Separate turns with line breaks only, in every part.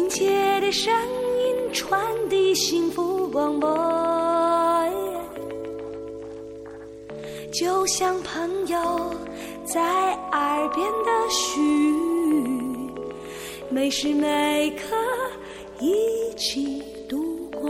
亲切的声音传递幸福广播，就像朋友在耳边的絮语，每时每刻一起度过。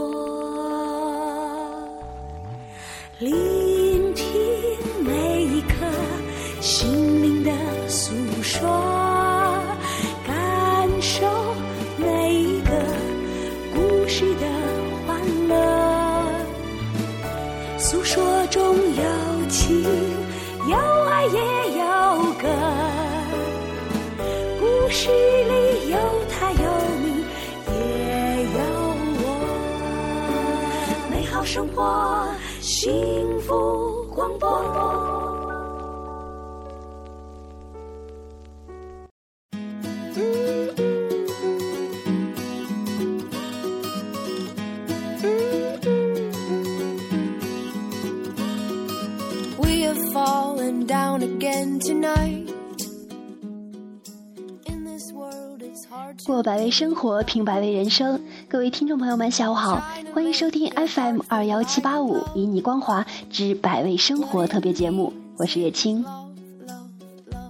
诉说中有情，有爱也有歌，故事里有他有你，也有我，美好生活。幸福广播。
百味生活，品百味人生。各位听众朋友们，下午好，欢迎收听 FM 二幺七八五旖旎光华之百味生活特别节目，我是月清。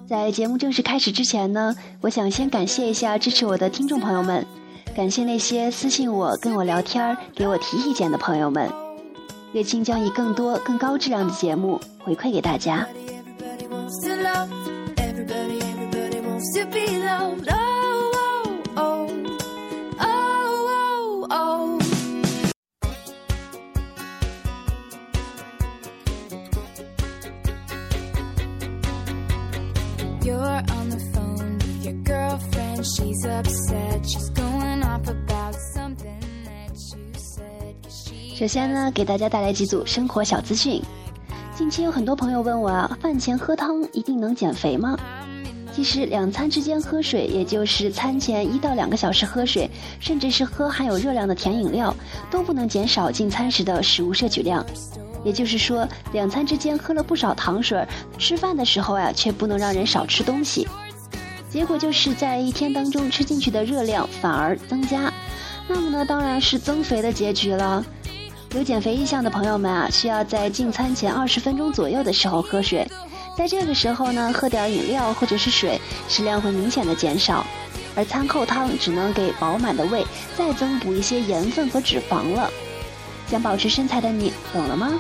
在节目正式开始之前呢，我想先感谢一下支持我的听众朋友们，感谢那些私信我、跟我聊天、给我提意见的朋友们。月清将以更多、更高质量的节目回馈给大家。首先呢，给大家带来几组生活小资讯。近期有很多朋友问我啊，饭前喝汤一定能减肥吗？其实两餐之间喝水，也就是餐前一到两个小时喝水，甚至是喝含有热量的甜饮料，都不能减少进餐时的食物摄取量。也就是说，两餐之间喝了不少糖水，吃饭的时候啊，却不能让人少吃东西。结果就是在一天当中吃进去的热量反而增加，那么呢，当然是增肥的结局了。有减肥意向的朋友们啊，需要在进餐前二十分钟左右的时候喝水，在这个时候呢，喝点饮料或者是水，食量会明显的减少，而餐后汤只能给饱满的胃再增补一些盐分和脂肪了。想保持身材的你，懂了吗？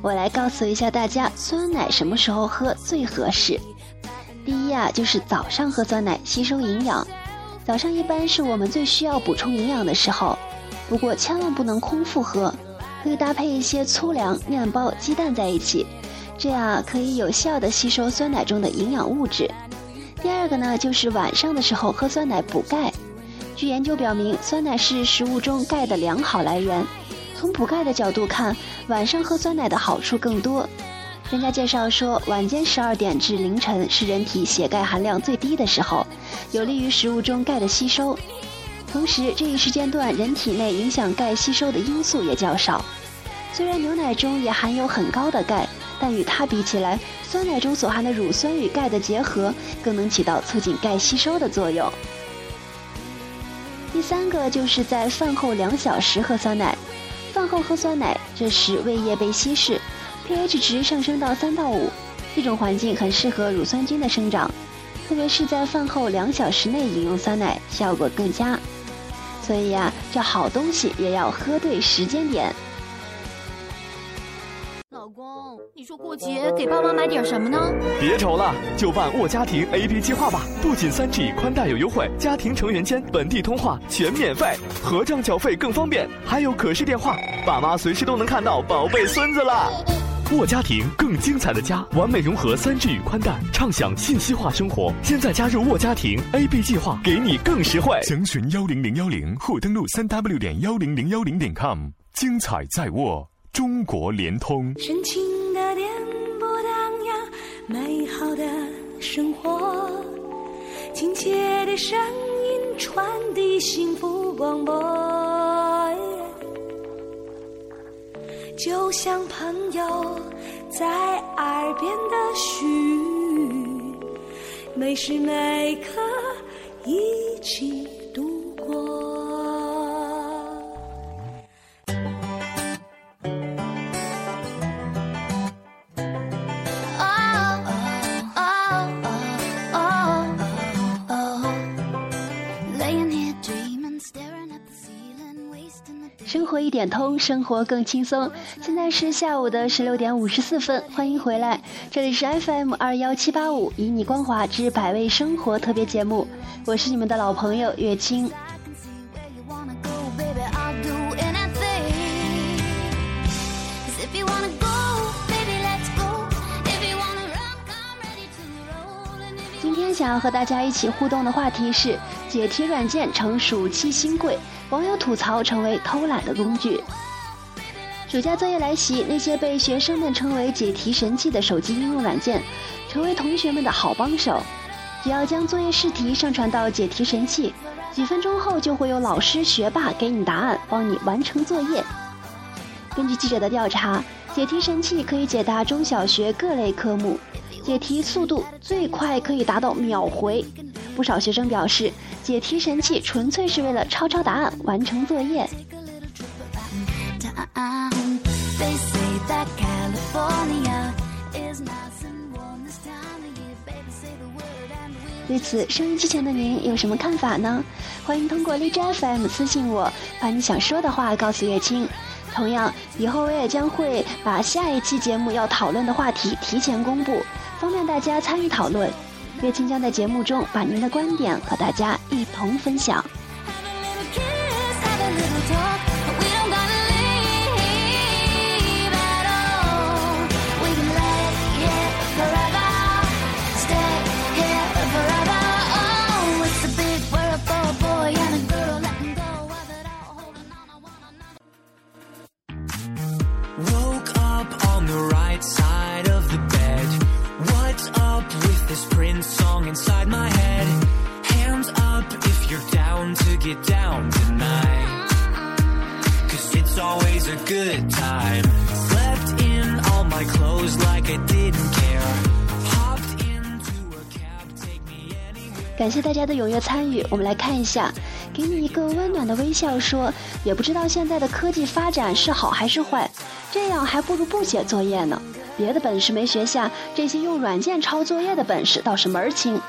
我来告诉一下大家，酸奶什么时候喝最合适。第一啊，就是早上喝酸奶吸收营养。早上一般是我们最需要补充营养的时候，不过千万不能空腹喝，可以搭配一些粗粮、面包、鸡蛋在一起，这样可以有效的吸收酸奶中的营养物质。第二个呢，就是晚上的时候喝酸奶补钙。据研究表明，酸奶是食物中钙的良好来源。从补钙的角度看，晚上喝酸奶的好处更多。专家介绍说，晚间十二点至凌晨是人体血钙含量最低的时候，有利于食物中钙的吸收。同时，这一时间段人体内影响钙吸收的因素也较少。虽然牛奶中也含有很高的钙，但与它比起来，酸奶中所含的乳酸与钙的结合更能起到促进钙吸收的作用。第三个就是在饭后两小时喝酸奶。饭后喝酸奶，这时胃液被稀释，pH 值上升到三到五，这种环境很适合乳酸菌的生长，特别是在饭后两小时内饮用酸奶，效果更佳。所以呀，这好东西也要喝对时间点。
说过节给爸妈买点什么呢？
别愁了，就办沃家庭 A P 计划吧。不仅三 G 宽带有优惠，家庭成员间本地通话全免费，合账缴费更方便，还有可视电话，爸妈随时都能看到宝贝孙子了。沃家庭更精彩的家，完美融合三 G 与宽带，畅享信息化生活。现在加入沃家庭 A B 计划，给你更实惠。
详询幺零零幺零或登录三 W 点幺零零幺零点 com，精彩在沃。中国联通，
深情的电波荡漾，美好的生活，亲切的声音传递幸福广播。就像朋友在耳边的絮语，每时每刻一起
生活一点通，生活更轻松。现在是下午的十六点五十四分，欢迎回来，这里是 FM 二幺七八五，以你光华之百味生活特别节目，我是你们的老朋友月清。今天想要和大家一起互动的话题是解题软件成暑期新贵。网友吐槽成为偷懒的工具。暑假作业来袭，那些被学生们称为解题神器的手机应用软件，成为同学们的好帮手。只要将作业试题上传到解题神器，几分钟后就会有老师学霸给你答案，帮你完成作业。根据记者的调查，解题神器可以解答中小学各类科目，解题速度最快可以达到秒回。不少学生表示，解题神器纯粹是为了抄抄答案、完成作业。对此，收音机前的您有什么看法呢？欢迎通过荔枝 FM 私信我，把你想说的话告诉月清。同样，以后我也将会把下一期节目要讨论的话题提前公布，方便大家参与讨论。月清将在节目中把您的观点和大家一同分享。
Inside my head. Hands up if you're down to get down tonight. Cause it's always a good time. Slept in all my clothes like i didn't care. Hopped into a cab take me anywhere.
感谢大家的踊跃参与我们来看一下给你一个温暖的微笑说也不知道现在的科技发展是好还是坏这样还不如不写作业呢。别的本事没学下，这些用软件抄作业的本事倒是门儿清。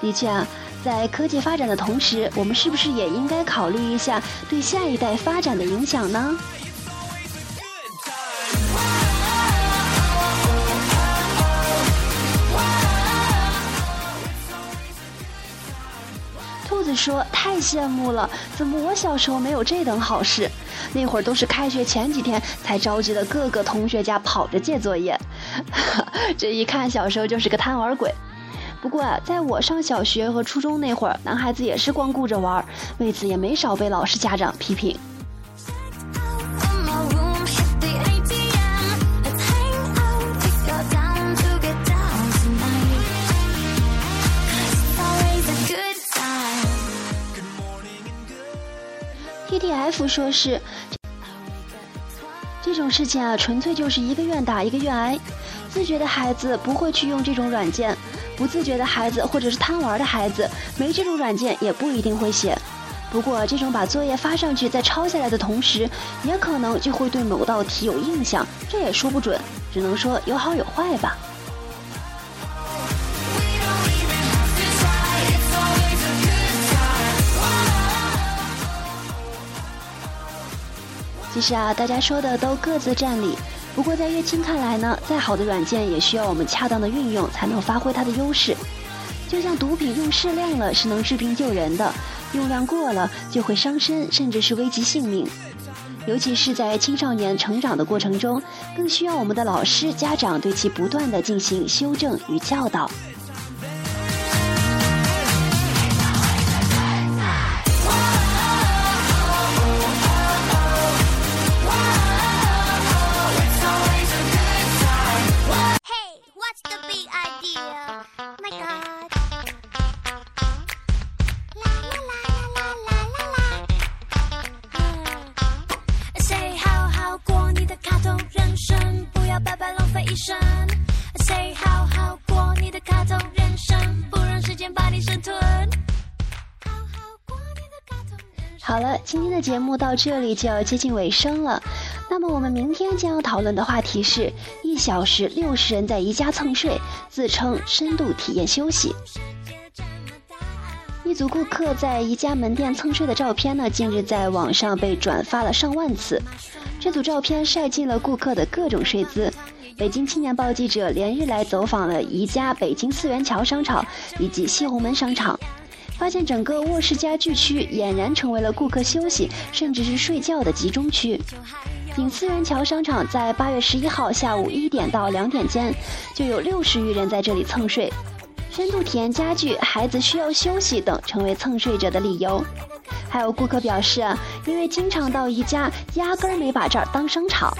的确啊，在科技发展的同时，我们是不是也应该考虑一下对下一代发展的影响呢？兔子说：“太羡慕了，怎么我小时候没有这等好事？那会儿都是开学前几天才着急的，各个同学家跑着借作业。这一看，小时候就是个贪玩鬼。”不过啊，在我上小学和初中那会儿，男孩子也是光顾着玩，为此也没少被老师家长批评。T F 说是这种事情啊，纯粹就是一个愿打一个愿挨。自觉的孩子不会去用这种软件，不自觉的孩子或者是贪玩的孩子，没这种软件也不一定会写。不过，这种把作业发上去再抄下来的同时，也可能就会对某道题有印象，这也说不准，只能说有好有坏吧。其实啊，大家说的都各自占理。不过在月清看来呢，再好的软件也需要我们恰当的运用，才能发挥它的优势。就像毒品用适量了是能治病救人的，用量过了就会伤身，甚至是危及性命。尤其是在青少年成长的过程中，更需要我们的老师、家长对其不断的进行修正与教导。
生。Say 好好过你的卡通人生，不让时间把你生吞。好好过你的卡通人生。
好了，今天的节目到这里就要接近尾声了。那么我们明天将要讨论的话题是：一小时六十人在宜家蹭睡，自称深度体验休息。一组顾客在宜家门店蹭睡的照片呢，近日在网上被转发了上万次。这组照片晒尽了顾客的各种睡姿。北京青年报记者连日来走访了宜家北京四元桥商场以及西红门商场，发现整个卧室家具区俨然成为了顾客休息甚至是睡觉的集中区。仅四元桥商场在八月十一号下午一点到两点间，就有六十余人在这里蹭睡。深度体验家具、孩子需要休息等成为蹭睡者的理由。还有顾客表示，因为经常到宜家，压根儿没把这儿当商场。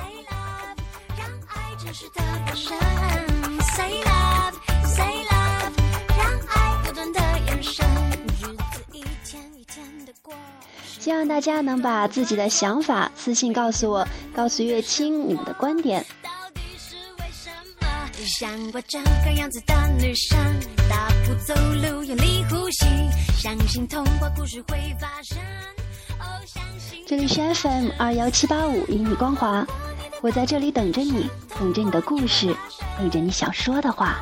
希望大家能把自己的想法私信告诉我，告诉月清你们的观点。
到底是为什么？像我这个样子的女生，大步走路，用力呼吸，相信童话故事会发生。哦，相信
这里是 FM 二幺七八五一米光华，我在这里等着你，等着你的故事，等着你想说的话。